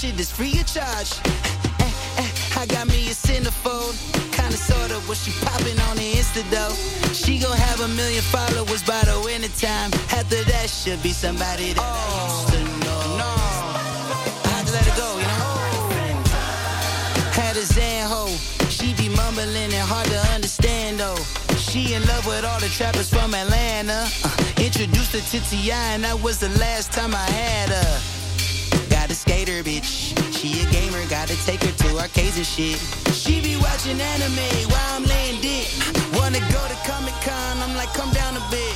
shit is free of charge. Eh, eh, I got me a centerfold, kinda sorta what she popping on the Insta though. She gon' have a million followers by the winter time. After that, should be somebody that oh, I used to know. No, I had to let it go, you know. Had a Zan ho, she be mumbling and hard to understand though. She in love with all the trappers from Atlanta. Uh, introduced her to T.I. and that was the last time I had her skater, bitch. She a gamer, gotta take her to arcades and shit. She be watching anime while I'm laying dick. Wanna go to Comic Con, I'm like, come down a bit.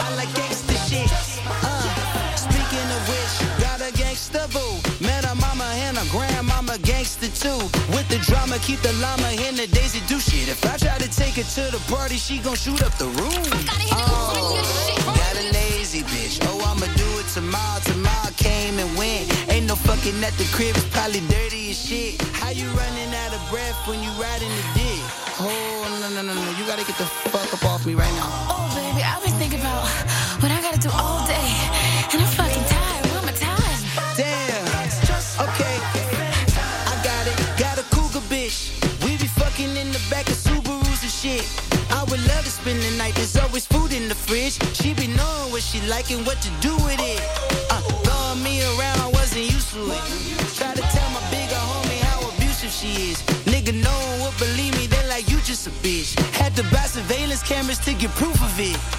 I like gangsta shit. Uh, speaking of which, got a gangsta boo. Met her mama and her grandmama gangsta too. With the drama, keep the llama in the daisy do shit. If I try to take her to the party, she gon' shoot up the room. Oh, got a lazy bitch. Oh, I'ma do it tomorrow. Tomorrow came and went. Fucking at the crib, it's probably dirty as shit. How you running out of breath when you riding the dick? Oh, no, no, no, no. You gotta get the fuck up off me right now. Oh, baby, I've been thinking about what I gotta do all day. And I'm fucking tired. Where my time? Damn. Okay. I got it. Got a cougar bitch. We be fucking in the back of Subarus and shit. I would love to spend the night. There's always food in the fridge. She be knowing what she like and what to do with cameras to get proof of it.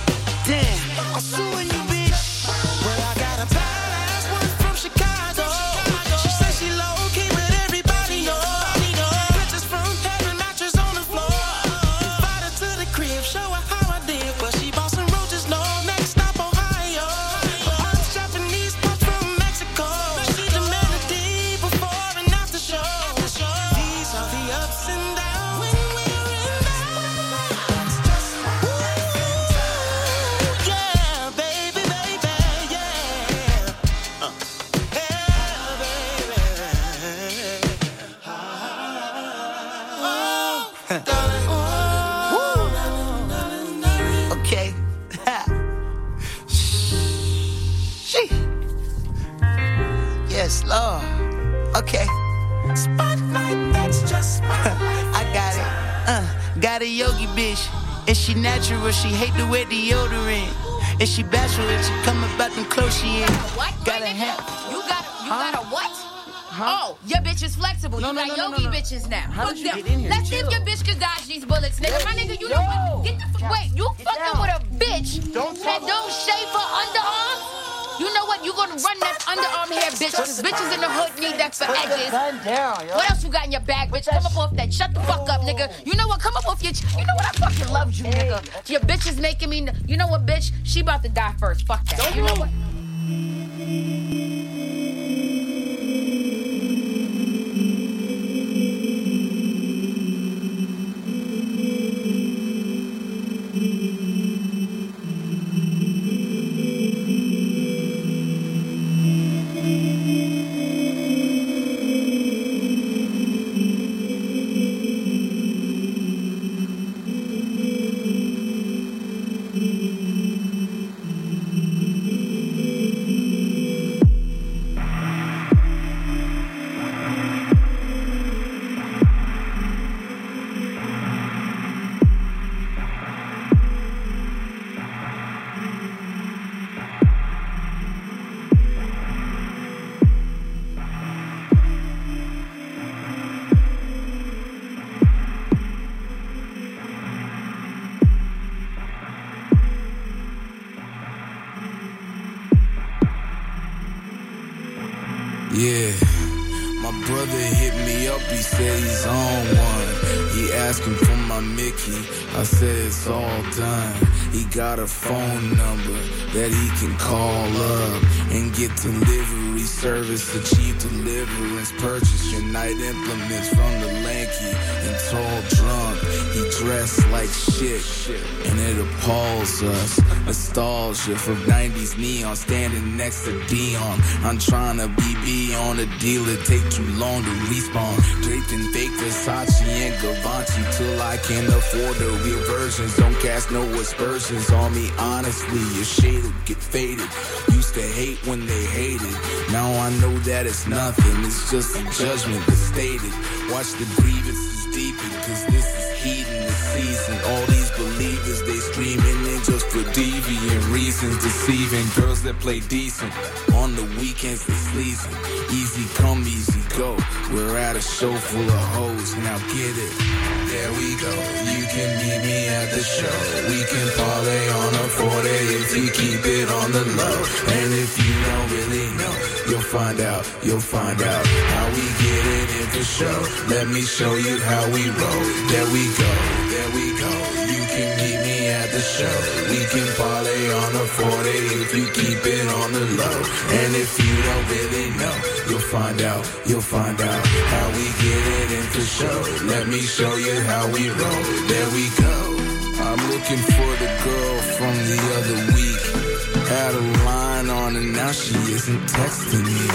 Bitches now. How Fuck did you them. get in here? Let's see if your bitch can dodge these bullets, nigga. My nigga, you know what? Get the f- wait. You fucking with a bitch Don't that don't shave her underarm? You know what? You gonna run that underarm hair, bitch. Cause bitches in the hood need that for edges. Down. What else you got in your bag, bitch? Come up off that. Shut the fuck up, nigga. You know what? Come up off your. Ch- you know what? I fucking love you, nigga. Your bitch is making me. You know what, bitch? She about to die first. Fuck that. You know what? And it appalls us. Nostalgia from 90s neon, standing next to Dion. I'm trying to be beyond a deal, it take too long to respawn. Draped in fake Versace and Givenchy till I can afford the real versions. Don't cast no aspersions on me, honestly. Your shade will get faded. Used to hate when they hated. Now I know that it's nothing, it's just a judgment that's stated. Watch the believers, they screaming in just for deviant reasons, deceiving girls that play decent. On the weekends, they sleazing. Easy come, easy go. We're at a show full of hoes, now get it. There we go. You can meet me at the show. We can parlay on a 40 if you keep it on the low. And if you don't really know, you'll find out. You'll find out how we get it in for show. Let me show you how we roll. There we go. There we go. You can meet me at the show. We can parlay on a 40 if you keep it on the low. And if you don't really know, you'll find out. You'll find out how we get it in for show. Let me show you how we roll. There we go. I'm looking for the girl from the other week. Had a line on and now she isn't texting me.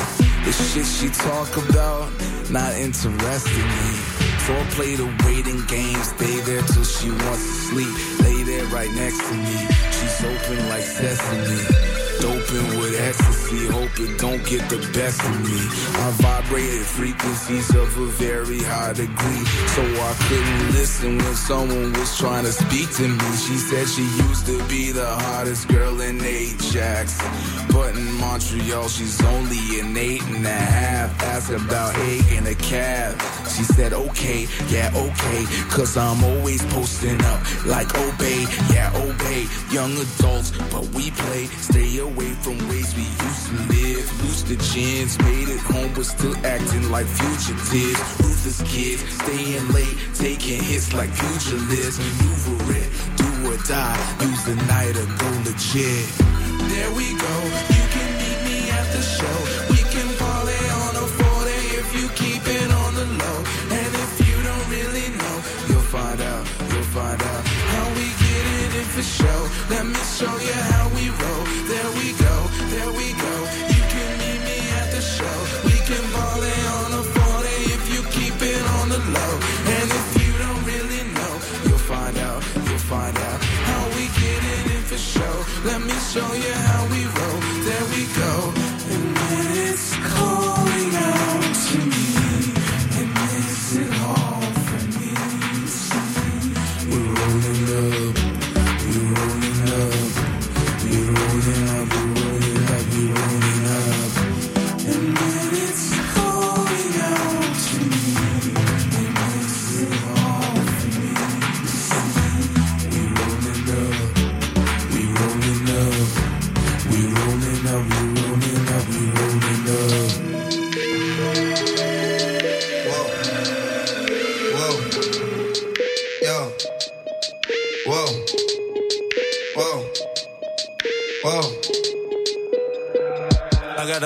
The shit she talk about, not interested me. So play the waiting game, stay there till she wants to sleep. Lay there right next to me. She's open like sesame. Doping with ecstasy, hope it don't get the best of me. I vibrated frequencies of a very high degree, so I couldn't listen when someone was trying to speak to me. She said she used to be the hottest girl in Ajax, but in Montreal she's only an eight and a half. Asked about eight and a calf. She said okay, yeah okay, cause I'm always posting up like obey, yeah obey. Young adults, but we play, stay away from ways we used to live. Lose the gins, made it home, but still acting like fugitives. Ruthless kids, staying late, taking hits like pugilists. Maneuver it, do or die, use the night or go legit. There we go, you can meet me at the show. We can parlay on a 40 if you keep it on the low. And if you don't really know, you'll find out, you'll find out how we get it in for show. Let me show you how we roll. Let me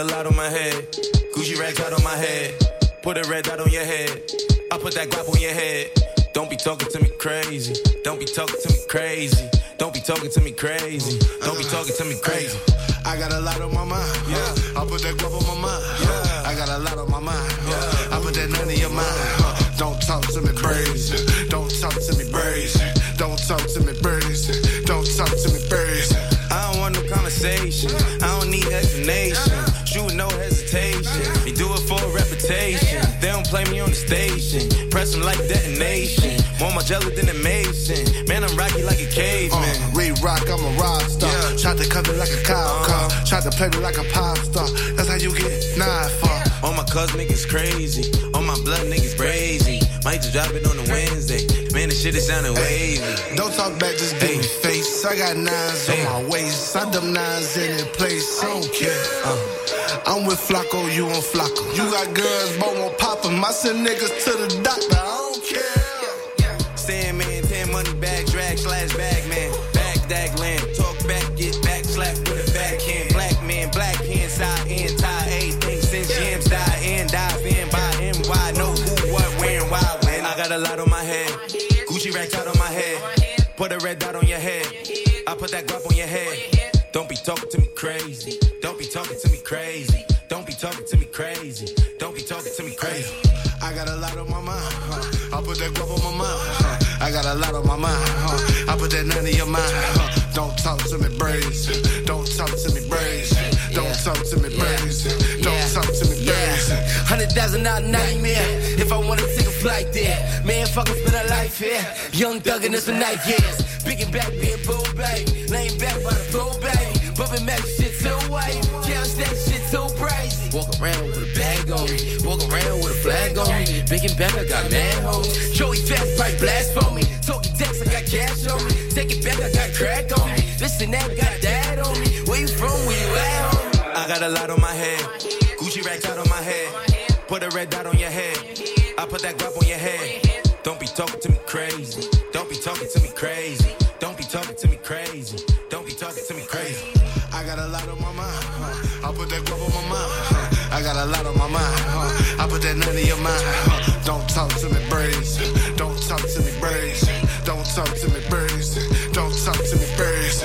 a lot on my head. Gucci rags out on my head. Put a red dot on your head. I put that guap on your head. Don't be talking to me crazy. Don't be talking to me crazy. Don't be talking to me crazy. Don't be talking to me crazy. I got a lot on my mind. Yeah. I put that guap on my mind. Yeah. I got a lot on my mind. Yeah. I put that none in your mind. Don't talk to me crazy. Don't talk to me crazy. Don't talk to me crazy. Don't talk to me crazy. I don't want no conversation. I don't need explanation. Play me on the station. Press them like detonation. More my jelly than a mason. Man, I'm rocky like a caveman. Uh, Read rock, I'm a rock star. Yeah. Tried to cut me like a cop Uh-huh. car. Tried to play me like a pop star. That's how you get nine for. All my cuz niggas crazy. All my blood niggas crazy. Might just drop it on a Wednesday. Man, the shit is sounding wavy. Don't talk back, just give me face. I got nines on my waist. I dumb nines in the place. I don't care. Uh, I'm with Flacco, you on Flacco. You got girls, but won't pop 'em. I send niggas to the doctor. I don't care. Sandman, 10 money bag, drag slash bag man. Back dag land. Talk back, get back, slap with a backhand. Black man, black hand, side in, tie, everything since gems die in, dive in by NY. Know who, what, where, and why. When I got a lot on my head. Gucci racks out on my head. Put a red dot on your head. I put that guap on your head. Don't be talking to me crazy. Don't be talking to me crazy. That on my mind. Huh? I got a lot on my mind. Huh? I put that none in your mind. Huh? Don't talk to me braids. Don't talk to me braids. Don't talk to me braids. Don't talk to me braids. Hundred thousand dollar nightmare. If I wanna take a flight there, man, fuckin' spend a life here. Young thug and it's a night years. Big and back, being bull baby. Laying back by the pool baby. Bumping Mac shit so white. Couch that shit so crazy. Walk around with a bag on me. Walk around with a flag on me. Big and back, I got mad hoes. Joey fast pipe blast for me. Talking decks, I got cash on me. Take it back, I got crack on me. And that, got dad on me. Where you from? Where you at? I got a lot on my head. Gucci racks out on my head. Put a red dot on your head. I put that guap on your head. Don't be talking to me crazy. Don't be talking to me crazy. I got a lot on my mind. Huh? I put that none in your mind. Huh? Don't talk to me braids. Don't talk to me braids. Don't talk to me braids. Don't talk to me braids.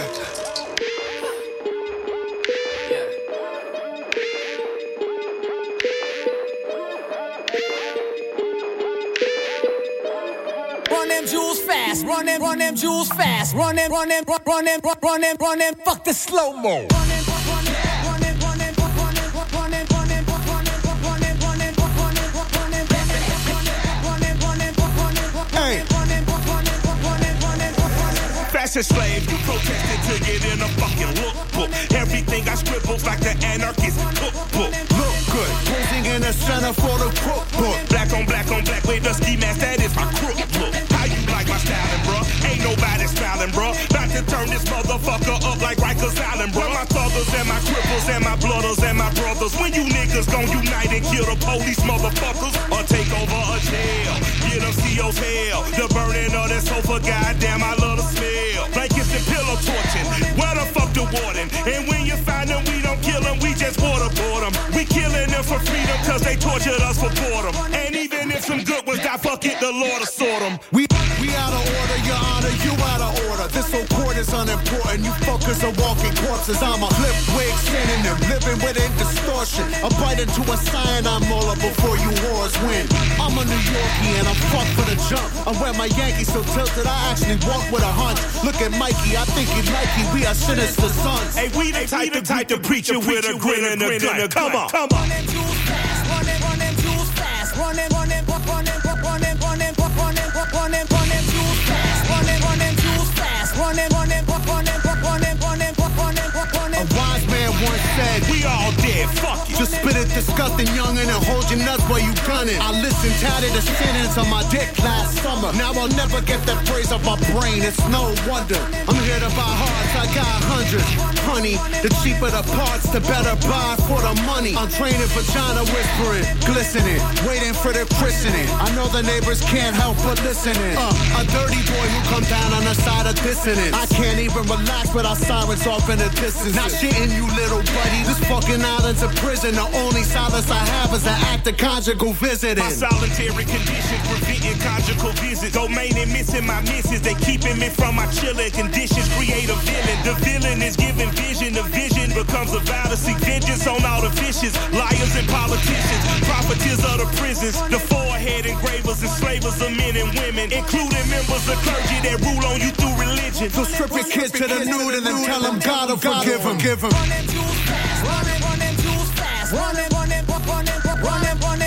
Run them jewels fast, run them, run them jewels fast, run them, run them, run, them, run them, run them, fuck the slow mo. Fashion slave, you protested to get in a fucking lookbook. Everything I scribbled like the anarchist cookbook. Look good, posing in the center for the cookbook. Black on black on black with the ski mask, that is my crook. How you like my styling, bruh? Ain't nobody styling, bruh. About to turn this motherfucker up like Rikers Island, bruh. My thuggers and my cripples and my blooders and my brothers. When you niggas gon' unite and kill the police, motherfuckers, or take over a jail. Get them CO's hell. The burning of that sofa, goddamn, I love the smell. Blankets and pillow torching. Where the fuck the warden? And when you find them, we don't kill them, we just waterboard them. We killing them for freedom, cause they tortured us for boredom. And even if some good ones die, fuck it, the Lord will sort them. We out of order, your honor, you out of order. This whole court is unimportant. You fuckers are walking corpses. I'm a flip wig synonym, living within distortion. A bite into a cyanide molar before you wars win. I'm a New Yorkie and I'm fucked for the jump. I wear my Yankees so tilted, I actually walk with a hunch. Look at Mikey, I think he like. We are sinister sons. Hey, we the type, the type to preach it with a grin and a gut. Come on, come on. Run them jewels fast, run them, run them jewels fast, run them, fuck. Just spit it disgusting youngin' and hold your nuts while you gunning. I listened tatted the sentence on my dick last summer. Now I'll never get that phrase off my brain. It's no wonder. I'm here to buy hearts. I got dangerous. Honey, the cheaper the parts, the better buy for the money. I'm training vagina whispering, glistening, waiting for the christening. I know the neighbors can't help but listening. Uh, a dirty boy who come down on the side of dissonance. I can't even relax without sirens off in the distance. Not shitting you, little buddy. This fucking island's a prison. The only solace I have is an act of conjugal visiting. My solitary conditions preventing conjugal visits. Domain and missing my misses. They keeping me from my chilling conditions. Create a villain. The villain is giving vision. The vision becomes a vow to seek vengeance on all the vicious liars and politicians. Profiteers of the prisons. The forehead engravers, enslavers of men and women, including members of clergy that rule on you through religion. So strip your kids to the nude and then tell them God will forgive them. Give them fast. Run them, run them, run them, run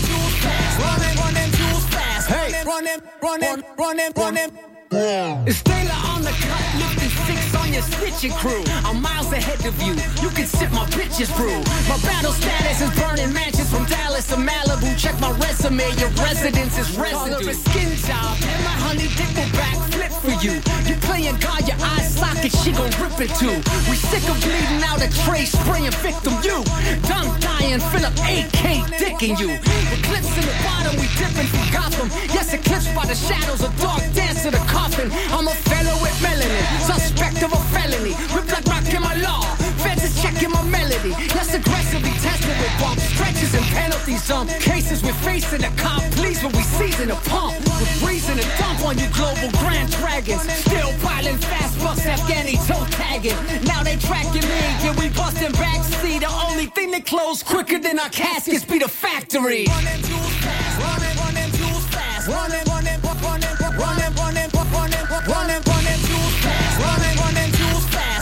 too fast. Run them, too fast. Hey, run them, run them. It's Taylor on the cut, looking six your stitching crew. I'm miles ahead of you. You can sip my bitches brew. My battle status is burning mansions from Dallas to Malibu. Check my resume, your residence is residue. a skin job, and my honey dick will backflip for you. You playing God, your eye socket, she gon' rip it too. We sick of bleeding out a tray, spraying victim you. Done dying, Philip AK dicking you. Eclipse in the bottom, we dipping from Gotham. Yes, eclipsed by the shadows, a dark dance to the coffin. I'm a fellow with melanin, suspect of a felony. With black rock in my law, feds is checking my melody. Yes, aggressively tested with bump stretches and penalties. Some cases we're facing the cop, please, when we season a pump. With reason to dump on you global grand dragons. Still piling fast bucks, Afghani toe tagging. Now they tracking me, yeah, we busting backseat. The only thing that close quicker than our caskets be the factory. Run them tools fast, run them, run them tools fast, run them,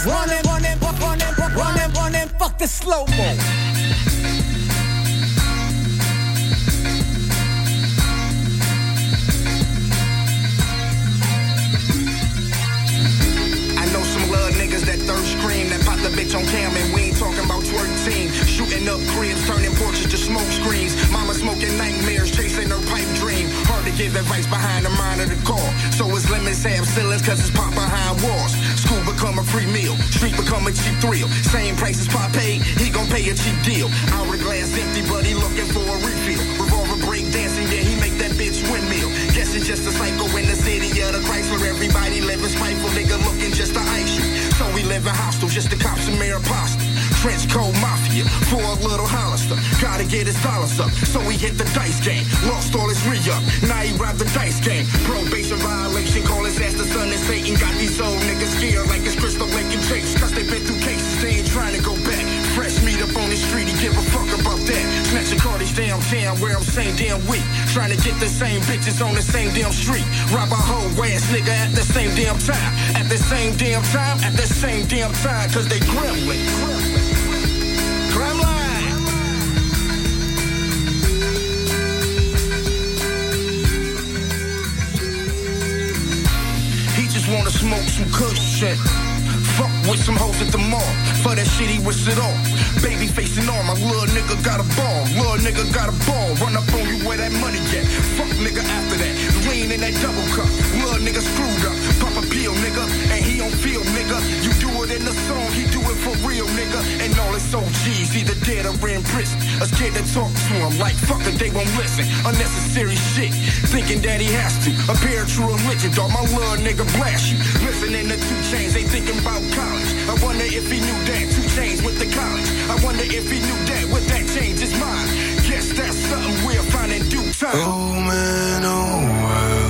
run them, run them, run them, run them, run them. Fuck the slow mo. I know some love niggas that thirst cream that pop the bitch on cam and we ain't talking about twerk team. Shooting up cribs, turning porches to smoke screens. Mama smoking nightmares, Give advice behind the mind of the car. So it's lemons have ceilings cause it's pop behind walls. School become a free meal, street become a cheap thrill. Same price as pop paid, he gon' pay a cheap deal. Hourglass empty, but he looking for a refill. Revolver break dancing, yeah, he make that bitch windmill. Guess it's just a cycle in the city of the Chrysler. Everybody living spiteful, nigga looking just to ice you. So we live in hostel, just to cops some air pasta. Trench coat mafia for a little Hollister. Gotta get his dollars up, so he hit the dice game. Lost all his re-up, now he robbed the dice game. Probation violation, call his ass the son of Satan. Got these old niggas scared like it's Crystal Lake and Chase. Cause they been through cases, they ain't trying to go back. Fresh meat up on the street, he give a fuck about that. Snatching Cardi's downtown where I'm same damn week. Trying to get the same bitches on the same damn street. Rob a whole ass nigga at the same damn time. At the same damn time, at the same damn time. Cause they gremlin. Gremlin. Wanna smoke some kush shit. Fuck with some hoes at the mall. For that shit, he wish it all. Baby facing on, my little nigga got a ball. Little nigga got a ball. Run up on you where that money at. Fuck nigga after that. Lean in that double cup. Little nigga screwed up. Pop a pill, nigga. And he don't feel, nigga. Real, nigga. And all his OGs either dead or in prison. A scared to talk to him like fuck it, they won't listen. Unnecessary shit. Thinking that he has to. Appear true religion, dog. My little nigga blast you. Listening to 2 Chainz, they thinking about college. I wonder if he knew that 2 Chainz with the college. I wonder if he knew that with that change his mind. Guess that's something we'll find in due time. Oh man, oh well,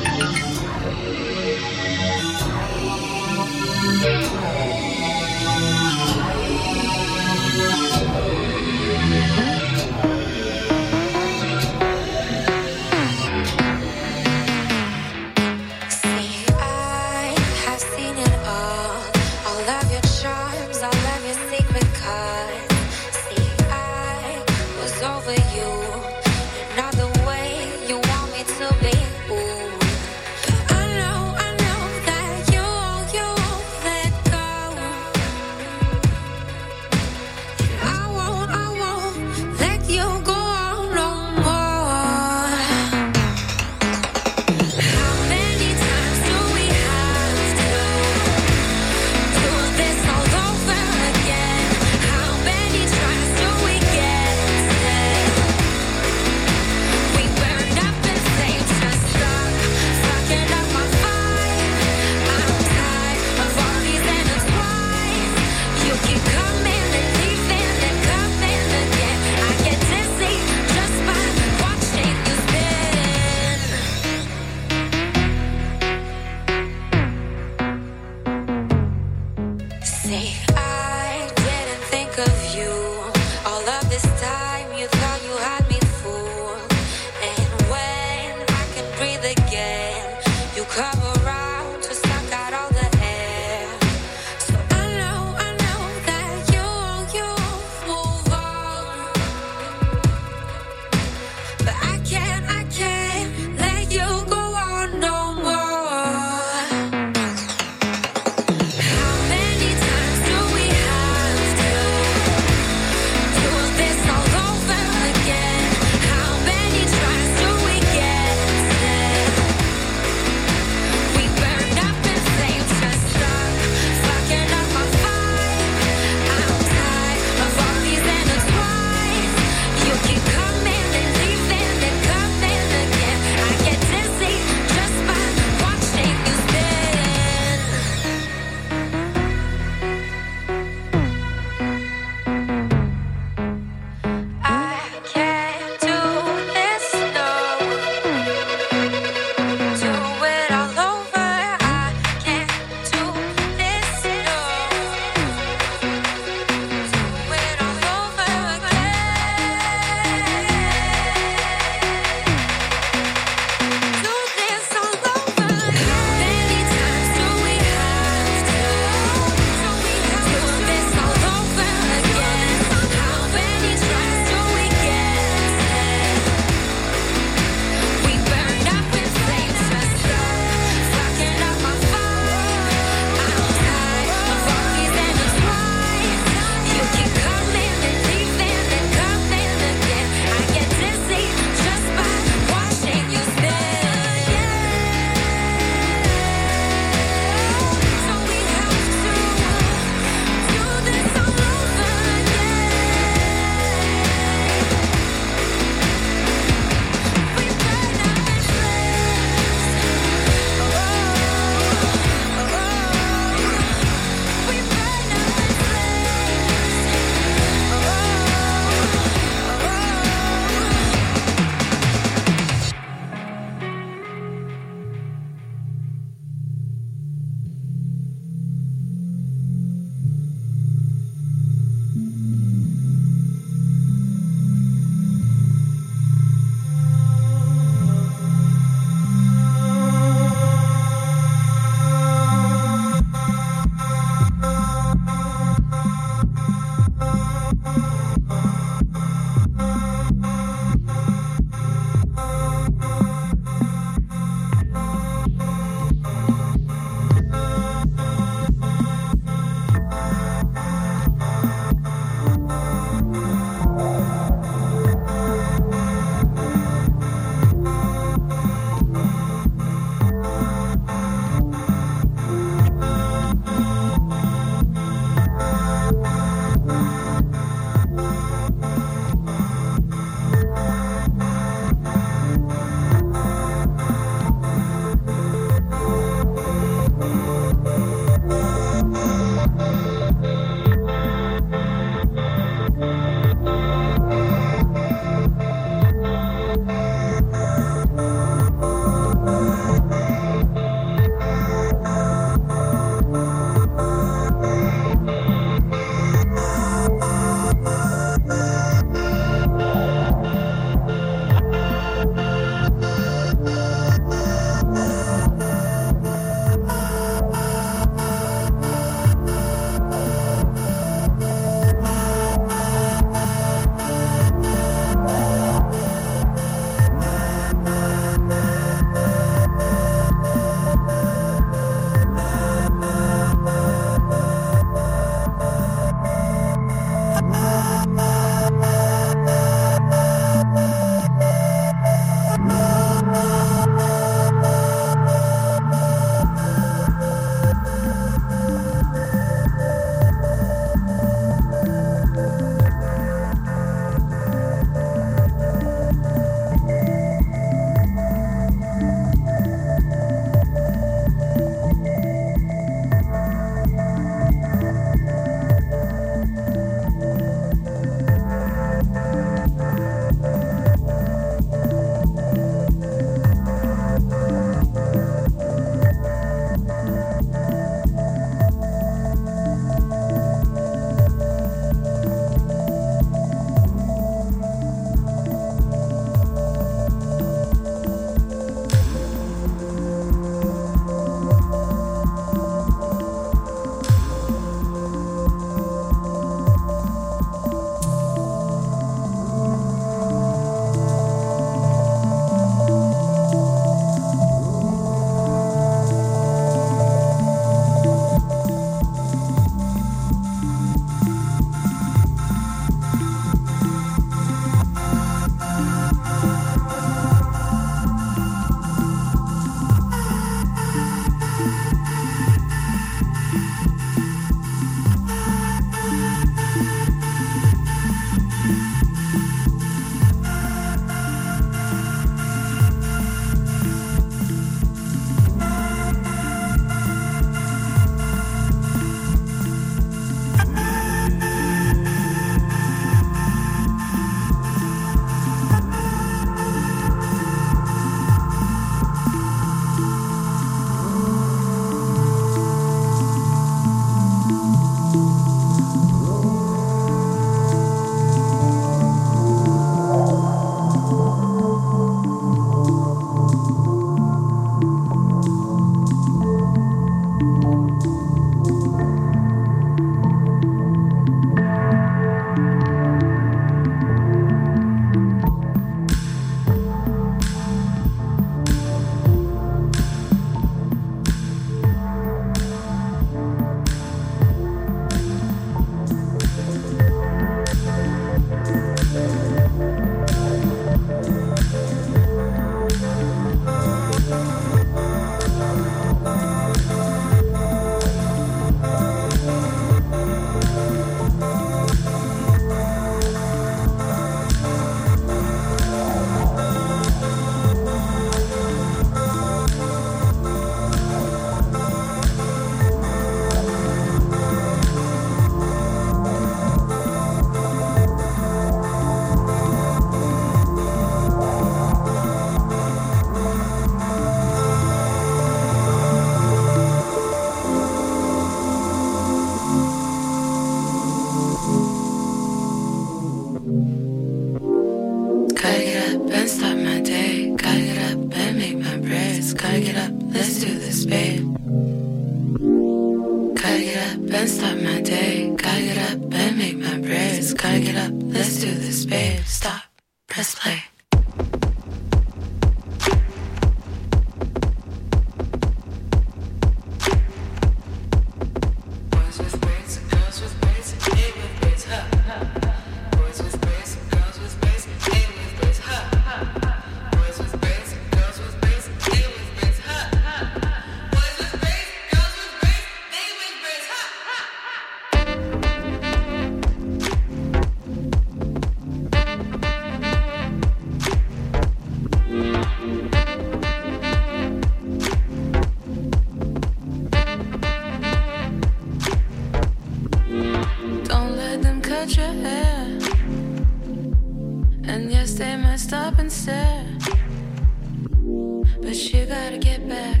But you gotta get back,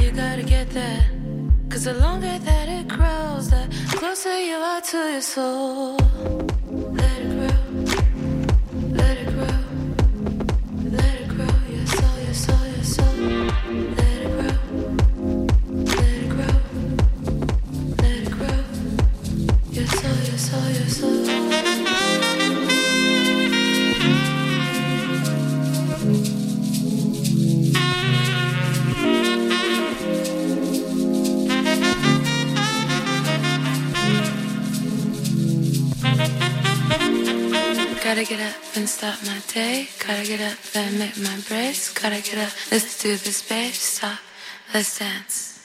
you gotta get that. Cause the longer that it grows, the closer you are to your soul. Let it Gotta get up and start my day. Gotta get up and make my brace. Gotta get up. Let's do this, babe. Stop. Let's dance.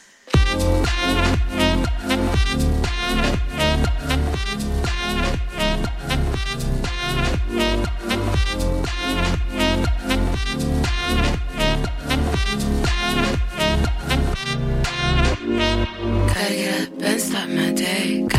Gotta get up and start my day.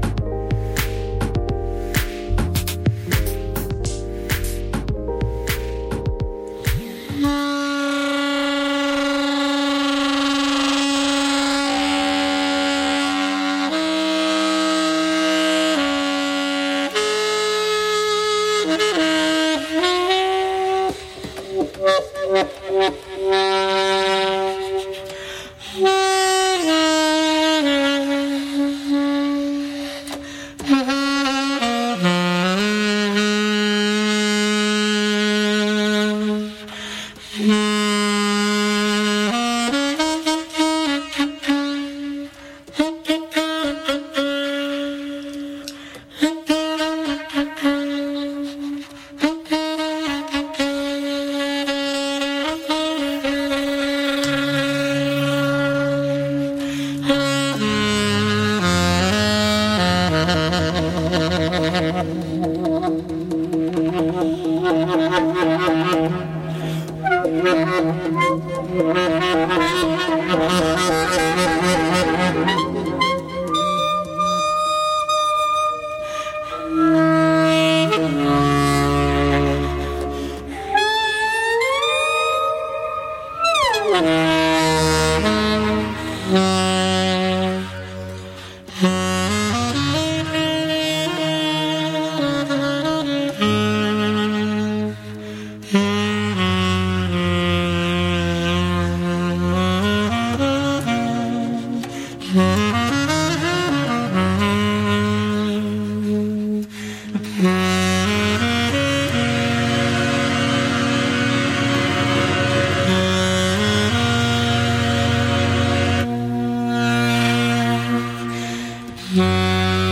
Mm-hmm.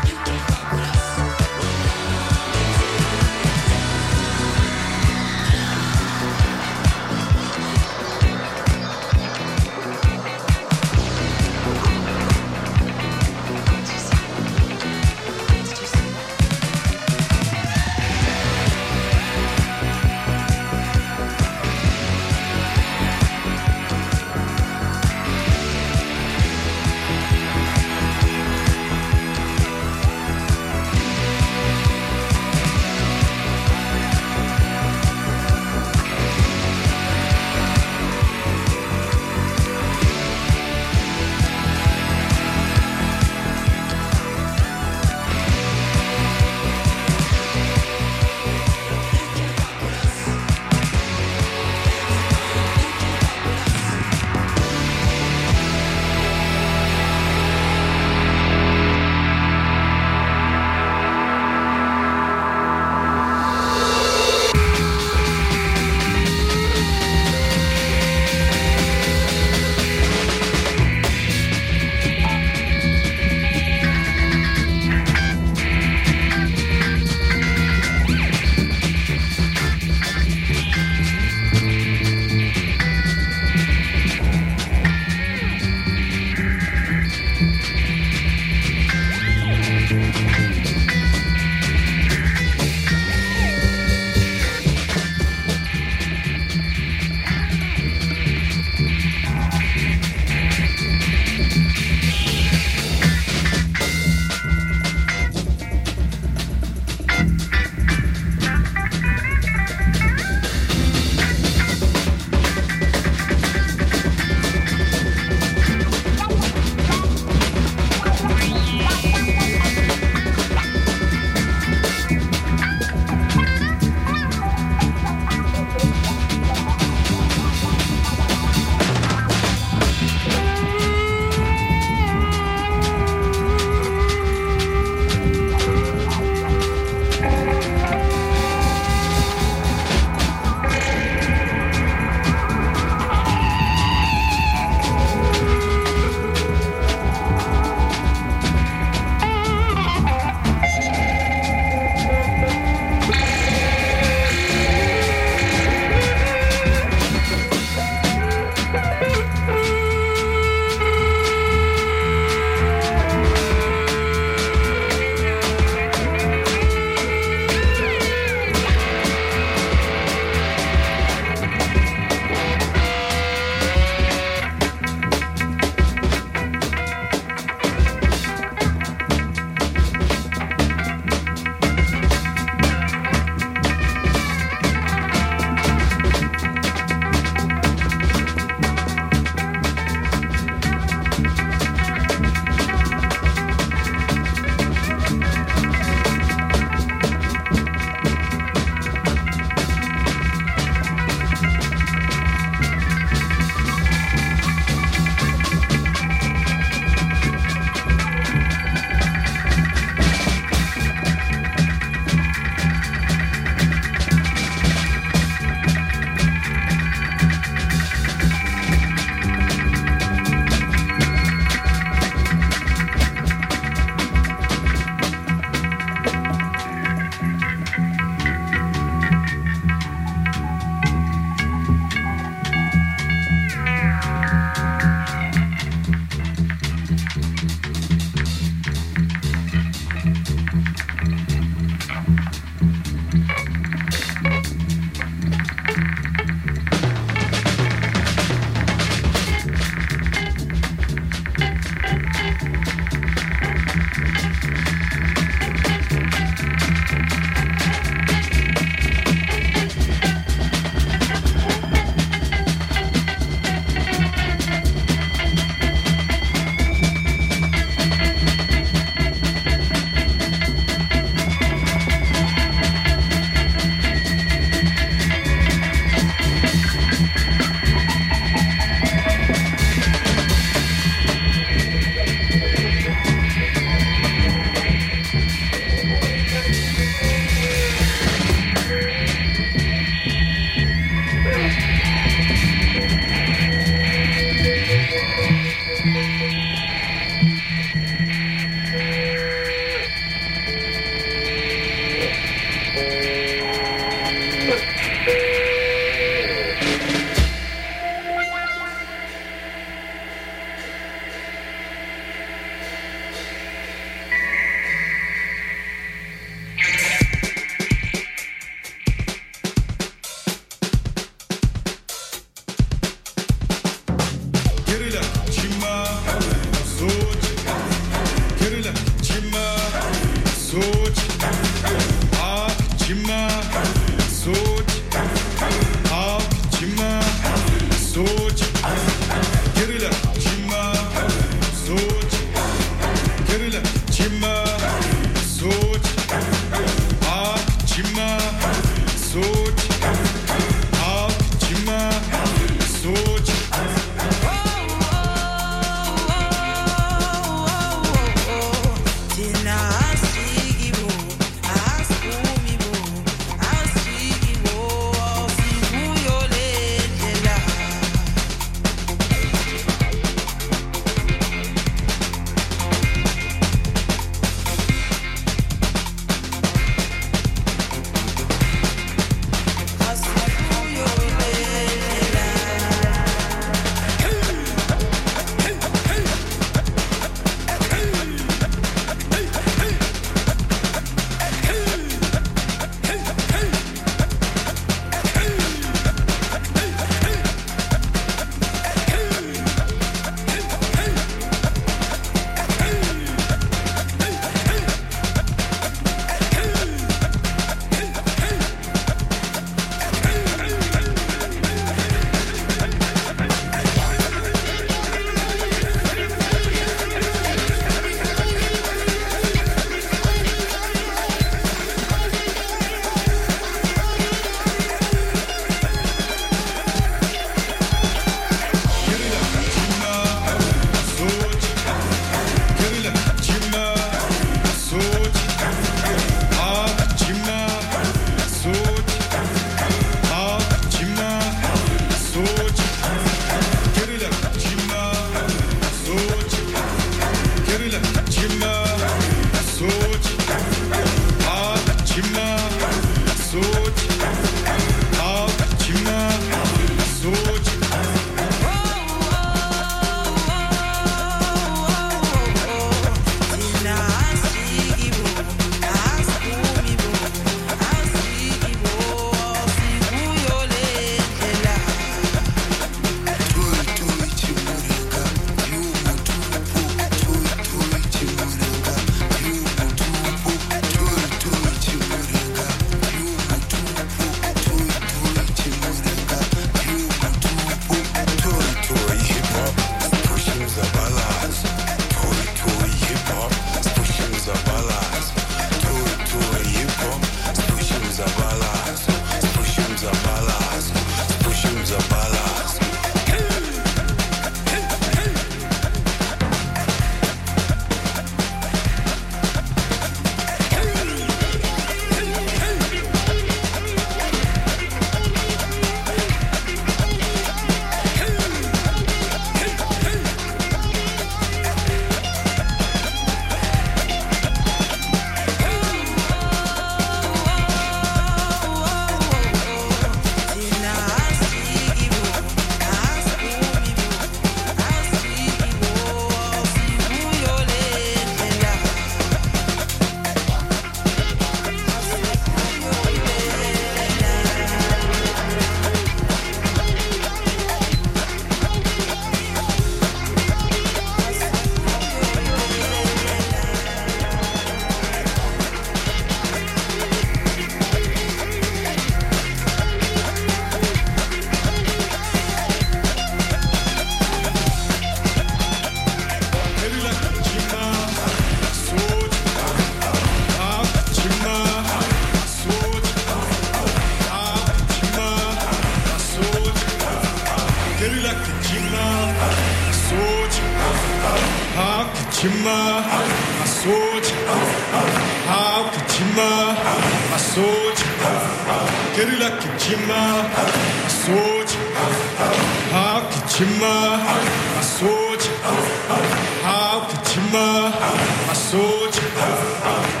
Thank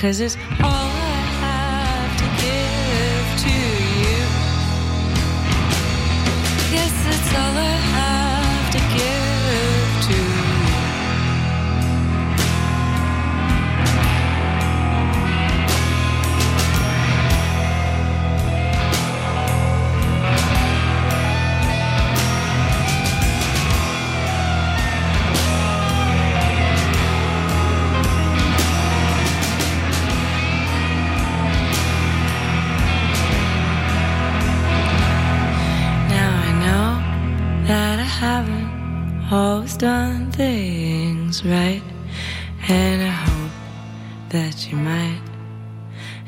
Cause it's all I have to give to you. Yes, it's all I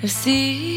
See